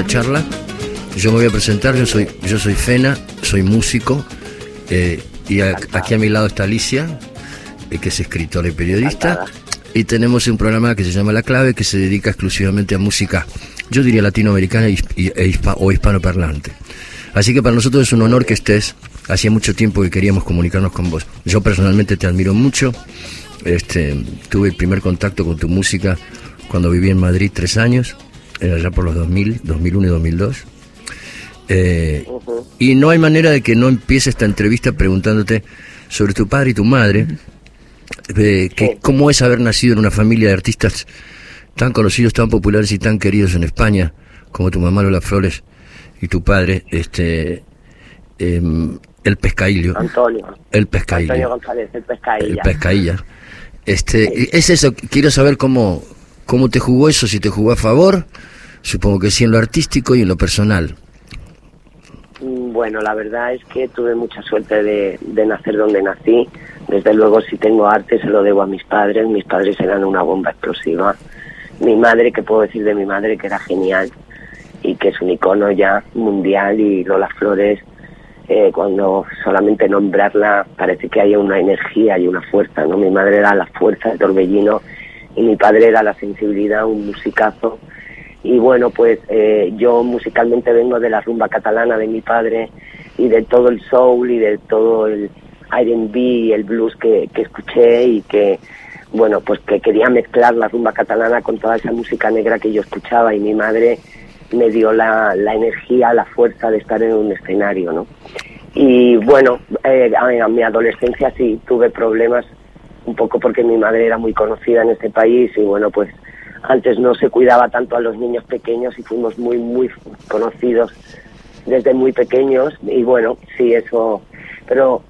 esta charla. Yo me voy a presentar, yo soy, yo soy Fena, soy músico, eh, y aquí a mi lado está Alicia, eh, que es escritora y periodista, y tenemos un programa que se llama La Clave, que se dedica exclusivamente a música, yo diría latinoamericana y, e o hispanoparlante. Así que para nosotros es un honor que estés. Hacía mucho tiempo que queríamos comunicarnos con vos. Yo personalmente te admiro mucho. Este, tuve el primer contacto con tu música cuando viví en Madrid tres años, allá por los 2000, 2001 y 2002. Eh, y no hay manera de que no empiece esta entrevista preguntándote sobre tu padre y tu madre, eh, que, cómo es haber nacido en una familia de artistas tan conocidos, tan populares y tan queridos en España, como tu mamá Lola Flores y tu padre, este, em, el pescaillo. Antonio. El pescaillo. Antonio González, el pescailla. El pescailla. Este, es eso, quiero saber cómo, cómo te jugó eso, si te jugó a favor, supongo que sí en lo artístico y en lo personal. Mm, bueno, la verdad es que tuve mucha suerte de, nacer donde nací. Desde luego, si tengo arte, se lo debo a mis padres. Mis padres eran una bomba explosiva. Mi madre, ¿qué puedo decir de mi madre? Que era genial y que es un icono ya mundial. Y Lola Flores, eh, cuando solamente nombrarla, parece que hay una energía y una fuerza. ¿no? Mi madre era la fuerza, el torbellino, y mi padre era la sensibilidad, un musicazo y bueno, pues eh, yo musicalmente vengo de la rumba catalana de mi padre y de todo el soul y de todo el R&B y el blues que, que escuché y que, bueno, pues que quería mezclar la rumba catalana con toda esa música negra que yo escuchaba y mi madre me dio la, la energía, la fuerza de estar en un escenario, ¿no? Y bueno, eh, en mi adolescencia sí tuve problemas un poco porque mi madre era muy conocida en este país y bueno, pues antes no se cuidaba tanto a los niños pequeños y fuimos muy, muy conocidos desde muy pequeños y bueno, sí, eso, pero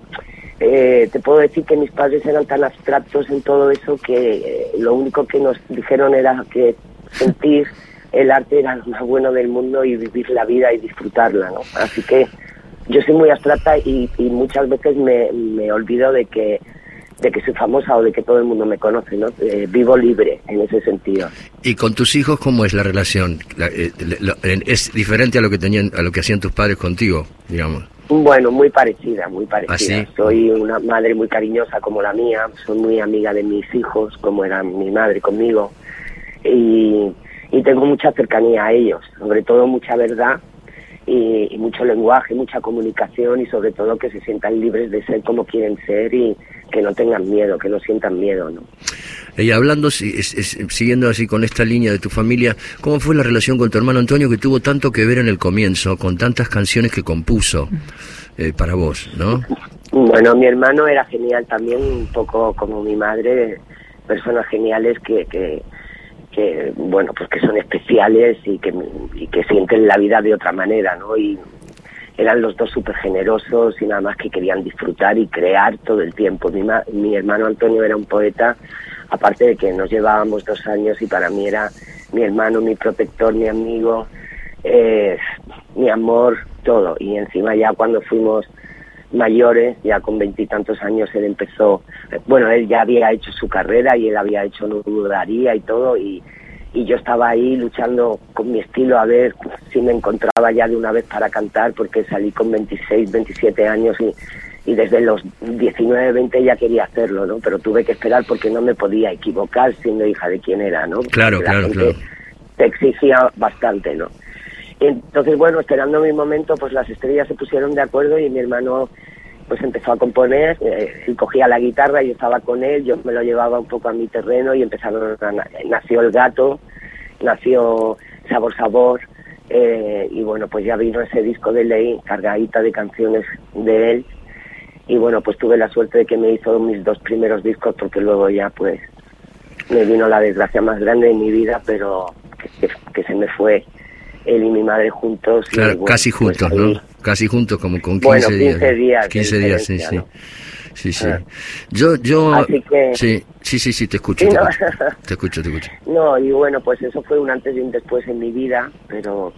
eh, te puedo decir que mis padres eran tan abstractos en todo eso que eh, lo único que nos dijeron era que sentir el arte era lo más bueno del mundo y vivir la vida y disfrutarla, ¿no? Así que yo soy muy abstracta y, y muchas veces me, me olvido de que de que soy famosa o de que todo el mundo me conoce, ¿no? Eh, vivo libre en ese sentido. ¿Y con tus hijos cómo es la relación? Eh, ¿Es diferente a lo que tenían, a lo que hacían tus padres contigo, digamos? Bueno, muy parecida, muy parecida. ¿Ah, soy una madre muy cariñosa como la mía, soy muy amiga de mis hijos, como era mi madre conmigo, y, y tengo mucha cercanía a ellos, sobre todo mucha verdad y, mucho lenguaje, mucha comunicación y sobre todo que se sientan libres de ser como quieren ser y que no tengan miedo, que no sientan miedo, ¿no? Y hablando, siguiendo así con esta línea de tu familia, ¿cómo fue la relación con tu hermano Antonio que tuvo tanto que ver en el comienzo, con tantas canciones que compuso eh, para vos, no? Bueno, mi hermano era genial también, un poco como mi madre, personas geniales que, que que bueno pues que son especiales y que, y que sienten la vida de otra manera no y eran los dos súper generosos y nada más que querían disfrutar y crear todo el tiempo. Mi, mi hermano Antonio era un poeta aparte de que nos llevábamos dos años y para mí era mi hermano mi protector mi amigo eh, mi amor todo. Y encima ya cuando fuimos mayores, ya con veintitantos años él empezó, bueno, él ya había hecho su carrera y él había hecho nudaría y todo y, y yo estaba ahí luchando con mi estilo a ver si me encontraba ya de una vez para cantar porque salí con 26, 27 años y, y desde los 19, 20 ya quería hacerlo, ¿no? Pero tuve que esperar porque no me podía equivocar siendo hija de quién era, ¿no? claro, claro, claro. Te exigía bastante, ¿no? Entonces, bueno, esperando mi momento, pues las estrellas se pusieron de acuerdo y mi hermano pues empezó a componer, eh, y cogía la guitarra, y yo estaba con él, yo me lo llevaba un poco a mi terreno y empezaron a, nació El Gato, nació Sabor Sabor, eh, y bueno, pues ya vino ese disco de ley, cargadita de canciones de él, y bueno, pues tuve la suerte de que me hizo mis dos primeros discos, porque luego ya pues me vino la desgracia más grande de mi vida, pero que se me fue él y mi madre juntos. Claro, casi pues juntos, ¿no? Casi juntos, como con 15, bueno, 15 días. 15 días, sí, sí. Sí, sí. Ah. Yo, yo... Así que... Sí, sí, sí, sí, te escucho, te, escucho te escucho, te escucho. No, y bueno, pues eso fue un antes y un después en mi vida, pero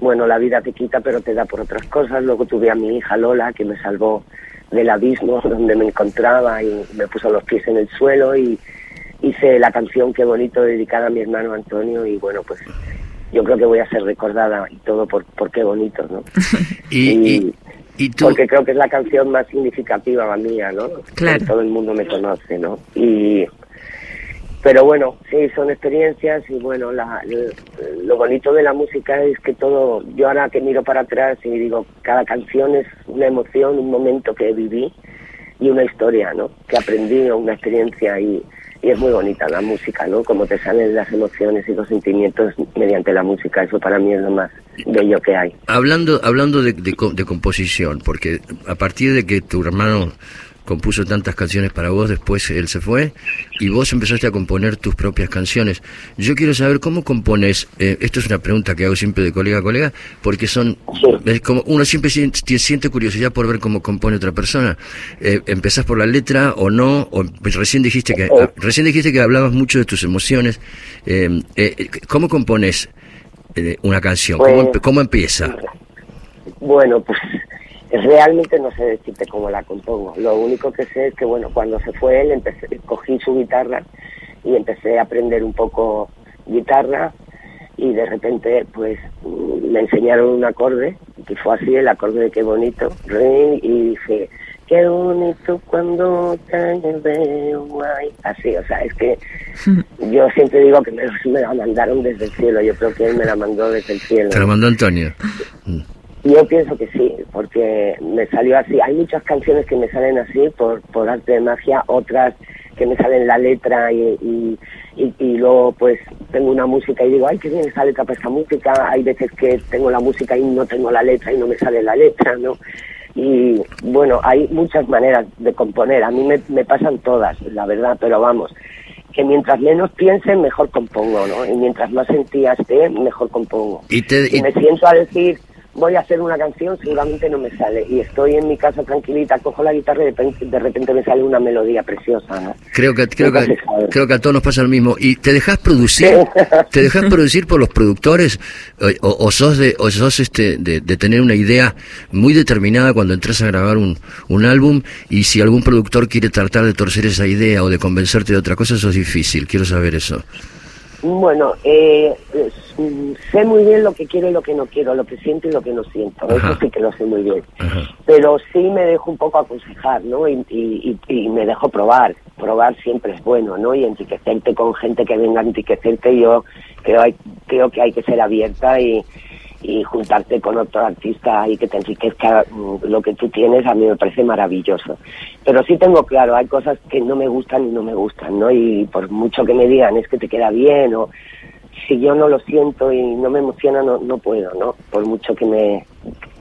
bueno, la vida te quita, pero te da por otras cosas. Luego tuve a mi hija Lola, que me salvó del abismo donde me encontraba y me puso los pies en el suelo y hice la canción Qué bonito dedicada a mi hermano Antonio y bueno, pues yo creo que voy a ser recordada y todo por, por qué bonito, ¿no? y, y, Porque creo que es la canción más significativa la mía, ¿no? Claro. todo el mundo me conoce, ¿no? Y pero bueno, sí, son experiencias y bueno, la, lo bonito de la música es que todo, yo ahora que miro para atrás y digo, cada canción es una emoción, un momento que viví y una historia, ¿no? Que aprendí, una experiencia y, y es muy bonita la música, ¿no? Como te salen las emociones y los sentimientos mediante la música, eso para mí es lo más bello que hay. Hablando, hablando de, de, de composición, porque a partir de que tu hermano compuso tantas canciones para vos, después él se fue y vos empezaste a componer tus propias canciones. Yo quiero saber cómo compones, eh, esto es una pregunta que hago siempre de colega a colega, porque son, es como uno siempre siente, siente, curiosidad por ver cómo compone otra persona. Eh, ¿Empezás por la letra o no? O, pues recién dijiste que ah, recién dijiste que hablabas mucho de tus emociones. Eh, eh ¿Cómo compones eh, una canción? ¿Cómo, pues, ¿Cómo empieza? Bueno, pues Realmente no sé decirte cómo la compongo. Lo único que sé es que, bueno, cuando se fue él, empecé, cogí su guitarra y empecé a aprender un poco guitarra y de repente, pues, me enseñaron un acorde, que fue así, el acorde de qué bonito, y dije, qué bonito cuando te veo guay. Así, o sea, es que yo siempre digo que me, me, la mandaron desde el cielo, yo creo que él me la mandó desde el cielo. Te la mandó Antonio. Yo pienso que sí, porque me salió así. Hay muchas canciones que me salen así por, por arte de magia, otras que me salen la letra y, y, y, luego pues tengo una música y digo, ay, qué bien esa letra para esta música. Hay veces que tengo la música y no tengo la letra y no me sale la letra, ¿no? Y bueno, hay muchas maneras de componer. A mí me, me pasan todas, la verdad, pero vamos, que mientras menos piense, mejor compongo, ¿no? Y mientras más sentía esté, mejor compongo. Y, te, y me siento a decir voy a hacer una canción, seguramente no me sale. Y estoy en mi casa tranquilita, cojo la guitarra y de repente, me sale una melodía preciosa. ¿no? Creo que creo que, creo que a todos nos pasa lo mismo. ¿Y te dejas producir? ¿Te dejas producir por los productores? O, o, sos de o sos este de, de, tener una idea muy determinada cuando entras a grabar un, un álbum y si algún productor quiere tratar de torcer esa idea o de convencerte de otra cosa, eso es difícil. Quiero saber eso. Bueno, eh, sé muy bien lo que quiero y lo que no quiero, lo que siento y lo que no siento. Eso sí que lo sé muy bien. Pero sí me dejo un poco aconsejar, ¿no? Y, y, y, me dejo probar. Probar siempre es bueno, ¿no? Y enriquecerte con gente que venga a enriquecerte. Yo creo, hay, creo que hay que ser abierta y, y juntarte con otro artista y que te enriquezca mm, lo que tú tienes, a mí me parece maravilloso. Pero sí tengo claro, hay cosas que no me gustan y no me gustan, ¿no? Y por mucho que me digan es que te queda bien o si yo no lo siento y no me emociona, no, no puedo, ¿no? Por mucho que me,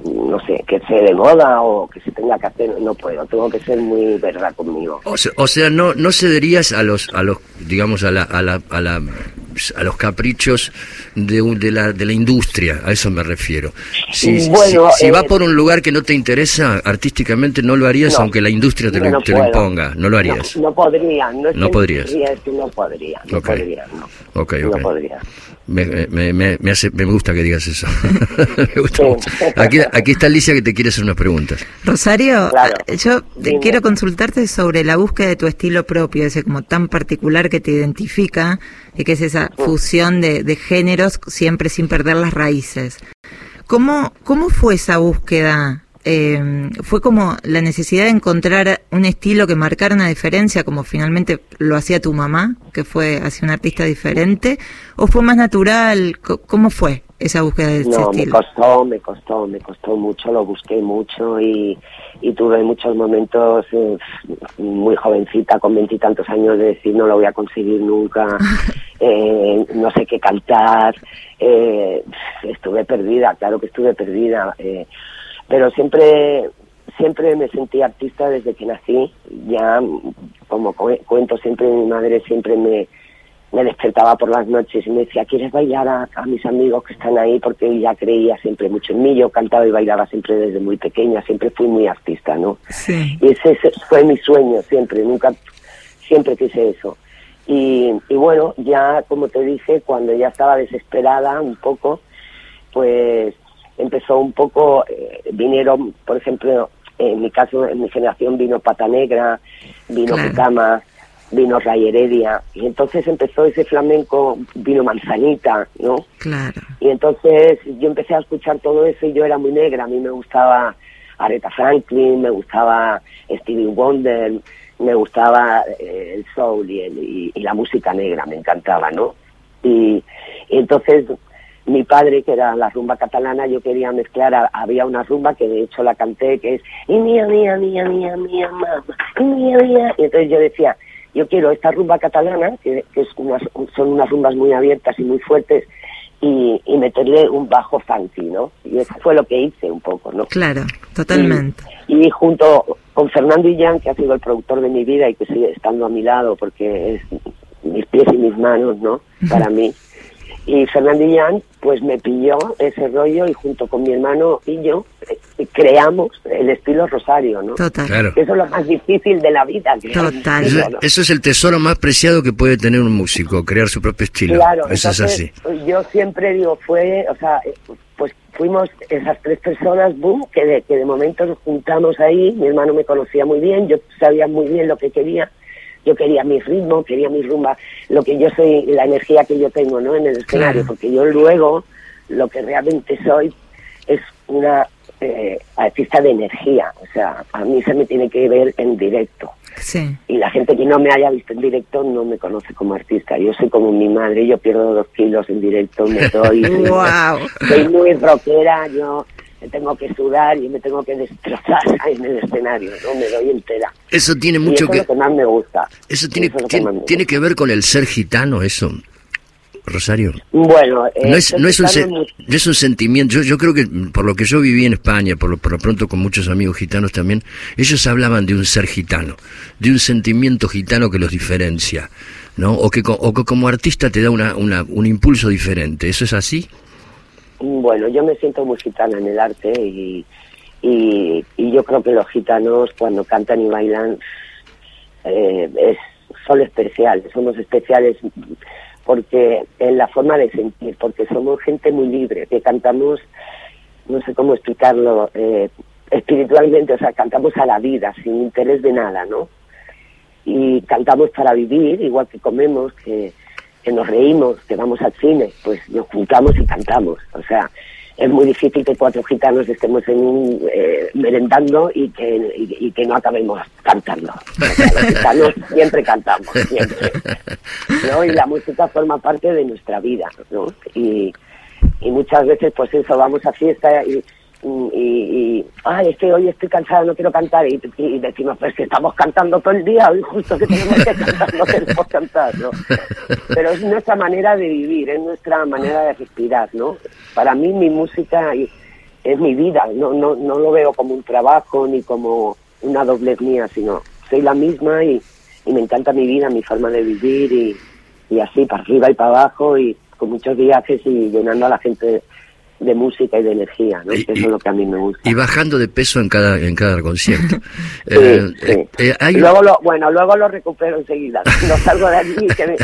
no sé, que sea de moda o que se tenga que hacer, no puedo. Tengo que ser muy verdad conmigo. O sea, o sea no, no cederías a los, a los, digamos, a la, a la, a la a los caprichos de, de, la, de la industria, a eso me refiero. Si, bueno, si, va eh, por un lugar que no te interesa artísticamente, no lo harías aunque la industria te, lo, te lo, imponga, no lo harías. No, podría, no, es no podrías. no podría, no podría, no. Okay, okay. no podría. Me, me, me, me, hace, me gusta que digas eso. me gusta mucho. Aquí, aquí está Alicia que te quiere hacer unas preguntas. Rosario, yo quiero consultarte sobre la búsqueda de tu estilo propio, ese como tan particular que te identifica, y que es esa fusión de, de géneros siempre sin perder las raíces. ¿Cómo, ¿Cómo fue esa búsqueda eh, fue como la necesidad de encontrar un estilo que marcara una diferencia, como finalmente lo hacía tu mamá, que fue hacia un artista diferente, o fue más natural? ¿Cómo fue esa búsqueda de ese no, estilo? me costó, me costó, me costó mucho, lo busqué mucho y, y tuve muchos momentos eh, muy jovencita, con veintitantos años, de decir no lo voy a conseguir nunca, eh, no sé qué cantar, eh, estuve perdida, claro que estuve perdida. Eh, pero siempre siempre me sentí artista desde que nací ya como cuento siempre mi madre siempre me me despertaba por las noches y me decía, ¿quieres bailar a, a, mis amigos que están ahí? Porque ella creía siempre mucho en mí, yo cantaba y bailaba siempre desde muy pequeña, siempre fui muy artista, ¿no? Sí. Y ese, ese, fue mi sueño siempre, nunca, siempre quise eso. Y, y bueno, ya como te dije, cuando ya estaba desesperada un poco, pues empezó un poco, eh, vinieron, por ejemplo, en mi caso, en mi generación vino Pata Negra, vino claro. vino Ray Heredia, y entonces empezó ese flamenco, vino Manzanita, ¿no? Claro. Y Y entonces yo empecé a escuchar todo eso y yo era muy negra. A mí me gustaba Aretha Franklin, me gustaba Stevie Wonder, me gustaba eh, el soul y, la música negra, me encantaba, ¿no? Y, entonces mi padre, que era la rumba catalana, yo quería mezclar, había una rumba que de hecho la canté, que es, y mía, mía, mía, mía, mía, mamá, y mía, mía, y entonces yo decía, yo quiero esta rumba catalana, que, es son unas rumbas muy abiertas y muy fuertes, y, meterle un bajo funky, ¿no? Y eso fue lo que hice un poco, ¿no? Claro, totalmente. Y, junto con Fernando Illán, que ha sido el productor de mi vida y que sigue estando a mi lado porque es mis pies y mis manos, ¿no? Para mí. Y Fernando Illán, pues me pilló ese rollo y junto con mi hermano y yo eh, creamos el estilo Rosario, ¿no? Total. Eso es lo más difícil de la vida. Total. Eso, es el tesoro más preciado que puede tener un músico, crear su propio estilo. Claro, eso es así. Yo siempre digo, fue, o sea, pues fuimos esas tres personas, boom, que de, que de momento nos juntamos ahí, mi hermano me conocía muy bien, yo sabía muy bien lo que quería yo quería mi ritmo, quería mi rumba, lo que yo soy, la energía que yo tengo ¿no? en el escenario, porque yo luego lo que realmente soy es una eh, artista de energía, o sea, a mí se me tiene que ver en directo. Sí. Y la gente que no me haya visto en directo no me conoce como artista. Yo soy como mi madre, yo pierdo dos kilos en directo, me doy. wow. Soy muy rockera, yo me tengo que sudar y me tengo que destrozar en el escenario, no me doy entera. Eso tiene mucho eso que... Es lo que más me gusta. Eso tiene, tiene, que ver con el ser gitano, eso. Rosario. Bueno, no es, no es, un, es un sentimiento. Yo, yo creo que por lo que yo viví en España, por lo, por lo pronto con muchos amigos gitanos también, ellos hablaban de un ser gitano, de un sentimiento gitano que los diferencia, ¿no? O que, o que como artista te da una, una, un impulso diferente. ¿Eso es así? Bueno, yo me siento muy gitana en el arte y, y, yo creo que los gitanos cuando cantan y bailan eh, es, son especiales, somos especiales porque en la forma de sentir, porque somos gente muy libre, que cantamos, no sé cómo explicarlo, eh, espiritualmente, o sea, cantamos a la vida, sin interés de nada, ¿no? Y cantamos para vivir, igual que comemos, que que nos reímos, que vamos al cine, pues nos juntamos y cantamos. O sea, es muy difícil que cuatro gitanos estemos en un, eh, merendando y que, y, que no acabemos cantando. los gitanos siempre cantamos, siempre. ¿no? Y la música forma parte de nuestra vida, ¿no? Y, y muchas veces, pues eso, vamos a fiesta y y, y ay, es que hoy estoy cansada, no quiero cantar, y, decimos, pues que estamos cantando todo el día, hoy justo que tenemos que cantar, no queremos cantar, ¿no? Pero es nuestra manera de vivir, es nuestra manera de respirar, ¿no? Para mí mi música es mi vida, no, no, no lo veo como un trabajo ni como una doblez mía, sino soy la misma y, y me encanta mi vida, mi forma de vivir y, y así, para arriba y para abajo y con muchos viajes y llenando a la gente de música y de energía, ¿no? Eso es lo que a mí me gusta. Y bajando de peso en cada en cada concierto. Eh, eh, eh, luego lo, bueno, luego lo recupero enseguida. No salgo de aquí que me,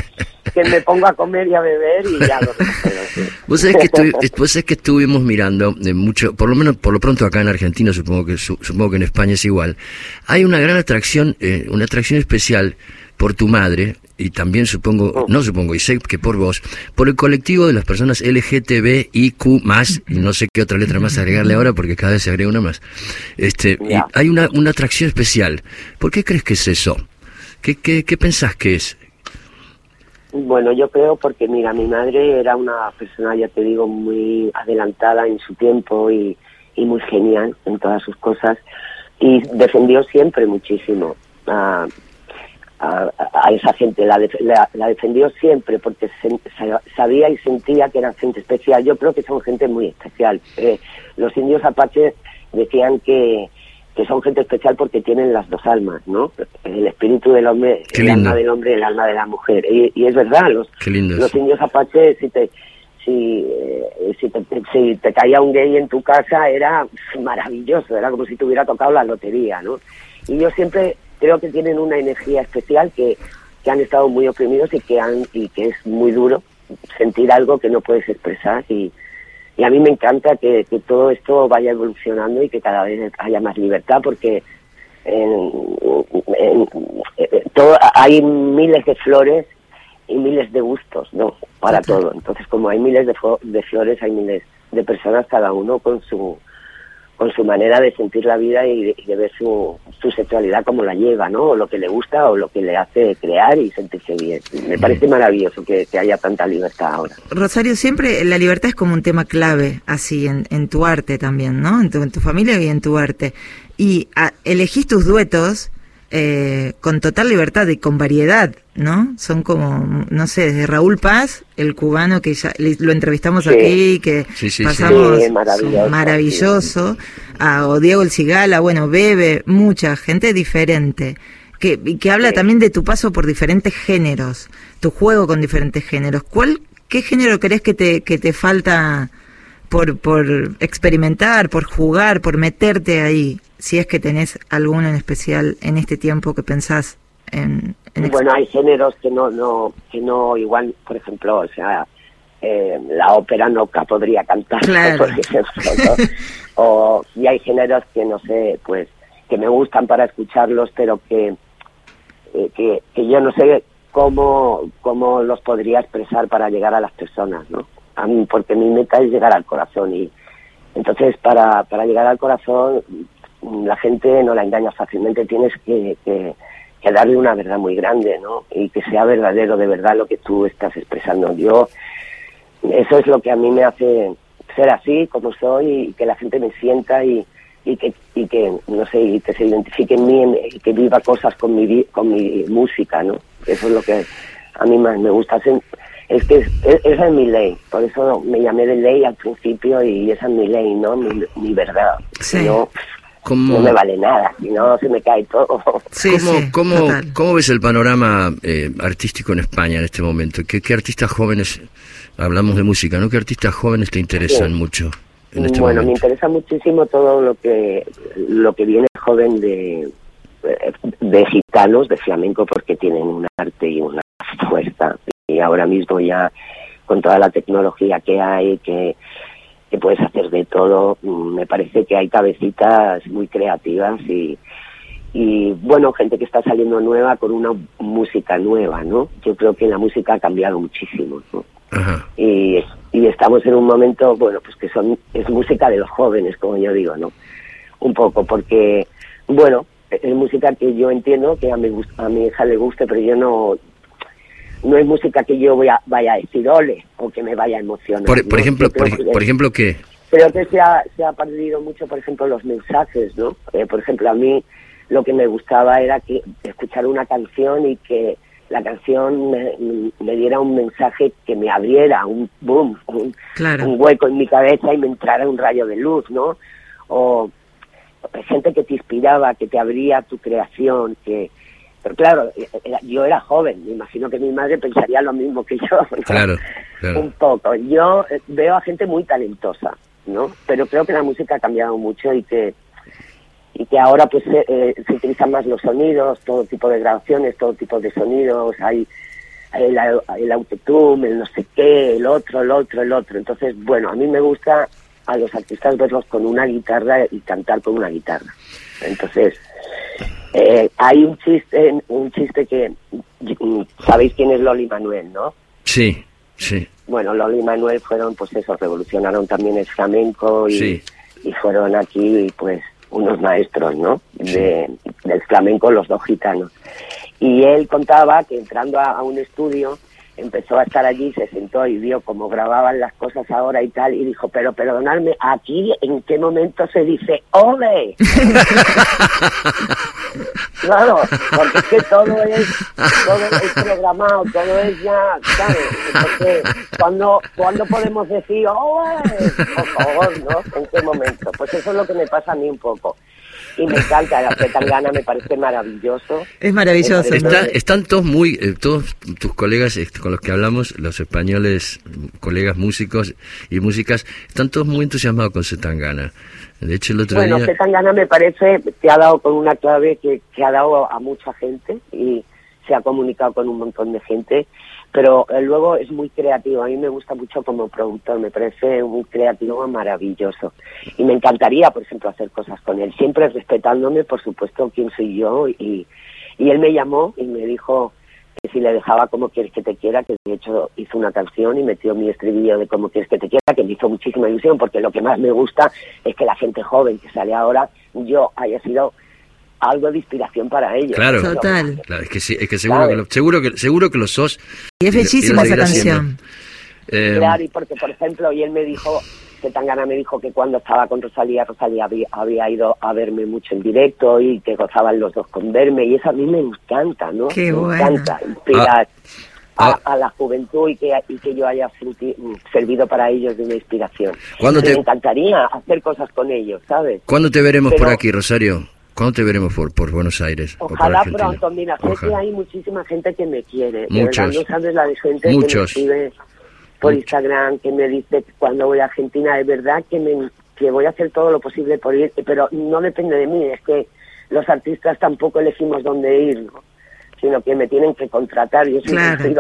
que me pongo a comer y a beber y ya lo recupero. Vos sabés que, que estuvimos mirando de mucho, por lo menos por lo pronto acá en Argentina, supongo que supongo que en España es igual. Hay una gran atracción, una atracción especial por tu madre, y también supongo, oh. no supongo, y sé que por vos, por el colectivo de las personas LGTBIQ más, y no sé qué otra letra más agregarle ahora porque cada vez se agrega una más. Este, y hay una, una atracción especial. ¿Por qué crees que es eso? ¿Qué, qué, qué pensás que es? Bueno, yo creo porque, mira, mi madre era una persona, ya te digo, muy adelantada en su tiempo y, y muy genial en todas sus cosas y defendió siempre muchísimo a, a, esa gente, la, la, defendió siempre porque sabía y sentía que eran gente especial. Yo creo que son gente muy especial. Eh, los indios apaches decían que, que son gente especial porque tienen las dos almas, ¿no? El espíritu del hombre, el alma del hombre y el alma de la mujer. Y, es verdad, los, los indios apaches, si te, si, eh, si, te, si te caía un gay en tu casa, era maravilloso, era como si te hubiera tocado la lotería, ¿no? Y yo siempre creo que tienen una energía especial que, que han estado muy oprimidos y que han y que es muy duro sentir algo que no puedes expresar y, y a mí me encanta que, que, todo esto vaya evolucionando y que cada vez haya más libertad porque en, todo, hay miles de flores y miles de gustos, ¿no? Para todo. Entonces, como hay miles de, de flores, hay miles de personas, cada uno con su con su manera de sentir la vida y de, ver su, su, sexualidad como la lleva, ¿no? O lo que le gusta o lo que le hace crear y sentirse bien. Me parece maravilloso que, haya tanta libertad ahora. Rosario, siempre la libertad es como un tema clave, así, en, tu arte también, ¿no? En tu, en tu familia y en tu arte. Y ah, elegís tus duetos eh, con total libertad y con variedad, ¿no? Son como, no sé, desde Raúl Paz, el cubano que ya lo entrevistamos aquí, que pasamos maravilloso, a o Diego El Cigala, bueno, Bebe, mucha gente diferente. Que, que habla también de tu paso por diferentes géneros, tu juego con diferentes géneros. ¿Cuál, qué género crees que te, que te falta por, por experimentar, por jugar, por meterte ahí? Si es que tenés alguno en especial en este tiempo que pensás en, bueno hay géneros que no no que no igual por ejemplo o sea eh, la ópera no podría cantar por ejemplo o y hay géneros que no sé pues que me gustan para escucharlos pero que eh, que, que yo no sé cómo cómo los podría expresar para llegar a las personas no a mí porque mi meta es llegar al corazón y entonces para para llegar al corazón la gente no la engaña fácilmente, tienes que, que, darle una verdad muy grande, ¿no? Y que sea verdadero de verdad lo que tú estás expresando. Yo, eso es lo que a mí me hace ser así como soy y que la gente me sienta y, y que, y que no sé, y que se identifique en mí y que viva cosas con mi, con mi música, ¿no? Eso es lo que a mí más me gusta. Es que esa es mi ley, por eso me llamé de ley al principio y esa es mi ley, ¿no? Mi, verdad. Sí no me vale nada, si no se me cae todo. ¿Cómo, cómo, ves el panorama eh, artístico en España en este momento? ¿Qué, ¿Qué, artistas jóvenes, hablamos de música, ¿no? ¿Qué artistas jóvenes te interesan mucho en este bueno, me interesa muchísimo todo lo que, lo que viene joven de, de gitanos, de flamenco, porque tienen un arte y una fuerza. Y ahora mismo ya con toda la tecnología que hay, que que puedes hacer de todo. Mm, me parece que hay cabecitas muy creativas y, y bueno, gente que está saliendo nueva con una música nueva, ¿no? Yo creo que la música ha cambiado muchísimo, ¿no? Y, y estamos en un momento, bueno, pues que son es música de los jóvenes, como yo digo, ¿no? Un poco, porque, bueno, es música que yo entiendo que a mi, a mi hija le guste, pero yo no, no es música que yo voy a, vaya a decir ole o que me vaya a emocionar. Por, ejemplo, por, ejemplo, ¿qué? Creo que se ha, se ha perdido mucho, por ejemplo, los mensajes, ¿no? Eh, por ejemplo, a mí lo que me gustaba era que escuchar una canción y que la canción me, diera un mensaje que me abriera un boom, un, un, hueco en mi cabeza y me entrara un rayo de luz, ¿no? O gente que te inspiraba, que te abría tu creación, que, pero claro, eh, eh, yo era joven, me imagino que mi madre pensaría lo mismo que yo. Claro, Un poco. Yo eh, veo a gente muy talentosa, ¿no? Pero creo que la música ha cambiado mucho y que y que ahora pues se utilizan más los sonidos, todo tipo de grabaciones, todo tipo de sonidos, hay el, el autotune, el no sé qué, el otro, el otro, el otro. Entonces, bueno, a mí me gusta a los artistas verlos con una guitarra y cantar con una guitarra. Entonces, eh, hay un chiste, un chiste que sabéis quién es Loli Manuel, ¿no? Sí, sí. Bueno, Loli y Manuel fueron, pues eso, revolucionaron también el flamenco y, y fueron aquí, pues, unos maestros, ¿no? De, del flamenco, los dos gitanos. Y él contaba que entrando a un estudio, empezó a estar allí, se sentó y vio cómo grababan las cosas ahora y tal, y dijo, pero perdonadme, ¿aquí en qué momento se dice ¡Ole! claro, porque es que todo es, todo es programado, todo es ya, ¿sabes? Entonces, ¿cuándo, ¿cuándo podemos decir ¡Ole! Por favor, ¿no? ¿En qué momento? Pues eso es lo que me pasa a mí un poco y me encanta, la Tangana me parece maravilloso. Es maravilloso. están todos muy, eh, todos tus colegas este, con los que hablamos, los españoles, colegas músicos y músicas, están todos muy entusiasmados con Zetangana. De hecho, el otro bueno, día... Zetangana me parece que ha dado con una clave que, que ha dado a mucha gente y se ha comunicado con un montón de gente pero eh, luego es muy creativo. A mí me gusta mucho como productor, me parece muy creativo, maravilloso. Y me encantaría, por ejemplo, hacer cosas con él, siempre respetándome, por supuesto, quién soy yo. Y, y él me llamó y me dijo, que si le dejaba como quieres que te quiera, que de hecho hizo una canción y metió mi estribillo de cómo quieres que te quiera, que me hizo muchísima ilusión, porque lo que más me gusta es que la gente joven que sale ahora, yo haya sido algo de inspiración para ellos. Claro, Total. Claro, es que, es que seguro, que lo, seguro, que, seguro que lo sos. Y es bellísima esa canción. Eh, claro, y porque, por ejemplo, y él me dijo, que Tangana me dijo que cuando estaba con Rosalía, Rosalía había, ido a verme mucho en directo y que gozaban los dos con verme, y eso a mí me encanta, ¿no? me encanta inspirar. Ah, ah. a, la juventud y que, y que yo haya servido para ellos de una inspiración. Me encantaría hacer cosas con ellos, ¿sabes? ¿Cuándo te veremos por aquí, Rosario? ¿Cuándo te veremos por, por Buenos Aires? Ojalá pronto, mira, sé que hay muchísima gente que me quiere. Muchos. no sabes la de gente Muchos. que me por Instagram, que me dice cuando voy a Argentina, es verdad que, me, que voy a hacer todo lo posible por ir, pero no depende de mí, es que los artistas tampoco elegimos dónde ir. ¿no? Sino que me tienen que contratar. Yo, soy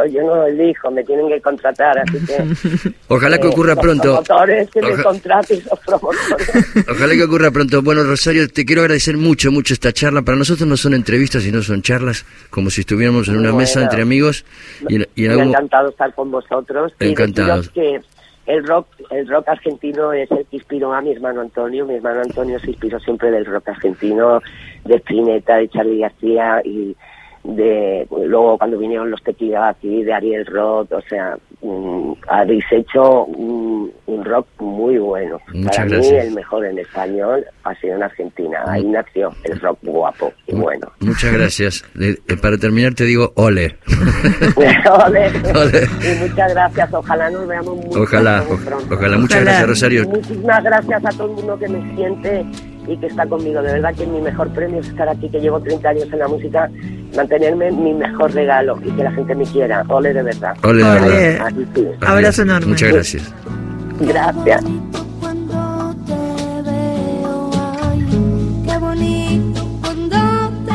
yo no lo elijo, me tienen que contratar, así que... Ojalá que ocurra pronto. promotores que me contraten, los promotores. Ojalá que ocurra pronto. Bueno, Rosario, te quiero agradecer mucho, mucho esta charla. Para nosotros no son entrevistas, sino son charlas, como si estuviéramos en una mesa entre amigos. Y, y en encantado estar con vosotros. Encantados. que el rock, el rock argentino es el que inspiró a mi hermano Antonio. Mi hermano Antonio se inspiró siempre del rock argentino, de Spinetta, de Charlie García y de luego cuando vinieron los tequila aquí de Ariel Roth, o sea, mm, habéis hecho un, rock muy bueno. Para mí el mejor en español ha sido en Argentina. Ahí nació el rock guapo y bueno. Muchas gracias. Eh, para terminar te digo ole. ole. Y muchas gracias. Ojalá nos veamos muy ojalá, pronto. Ojalá. Muchas gracias Rosario. Muchísimas gracias a todo el mundo que me siente y que está conmigo. De verdad que mi mejor premio es estar aquí, que llevo 30 años en la música, mantenerme mi mejor regalo y que la gente me quiera. Ole de verdad. Ole de verdad. Abrazo enorme. Muchas gracias. Gracias.